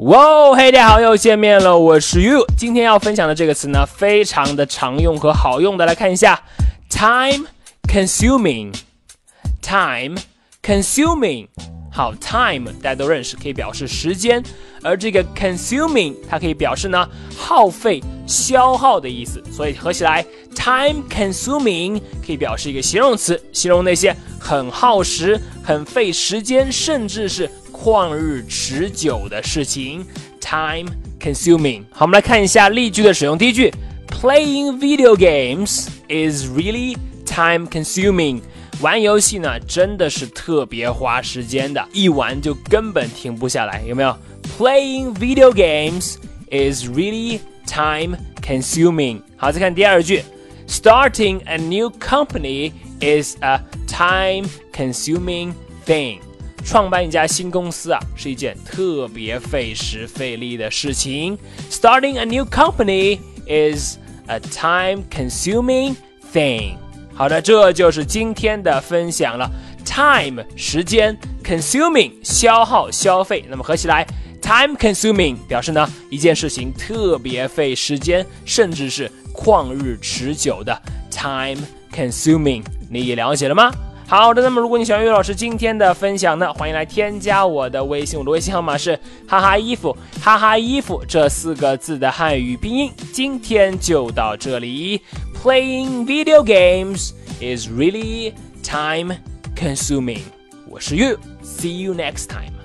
哇，嘿，大家好，又见面了，我是 You。今天要分享的这个词呢，非常的常用和好用的，来看一下，time consuming。time consuming，好，time 大家都认识，可以表示时间，而这个 consuming 它可以表示呢耗费、消耗的意思，所以合起来，time consuming 可以表示一个形容词，形容那些很耗时、很费时间，甚至是。旷日持久的事情，time consuming。好，我们来看一下例句的使用。第一句，Playing video games is really time consuming。玩游戏呢，真的是特别花时间的，一玩就根本停不下来，有没有？Playing video games is really time consuming。好，再看第二句，Starting a new company is a time consuming thing。 创办一家新公司啊，是一件特别费时费力的事情。Starting a new company is a time-consuming thing。好的，这就是今天的分享了。Time 时间，consuming 消耗消费，那么合起来，time-consuming 表示呢一件事情特别费时间，甚至是旷日持久的 time-consuming。你了解了吗？好的，那么如果你喜欢玉老师今天的分享呢，欢迎来添加我的微信，我的微信号码是哈哈衣服哈哈衣服这四个字的汉语拼音。今天就到这里，Playing video games is really time consuming。我是玉，See you next time。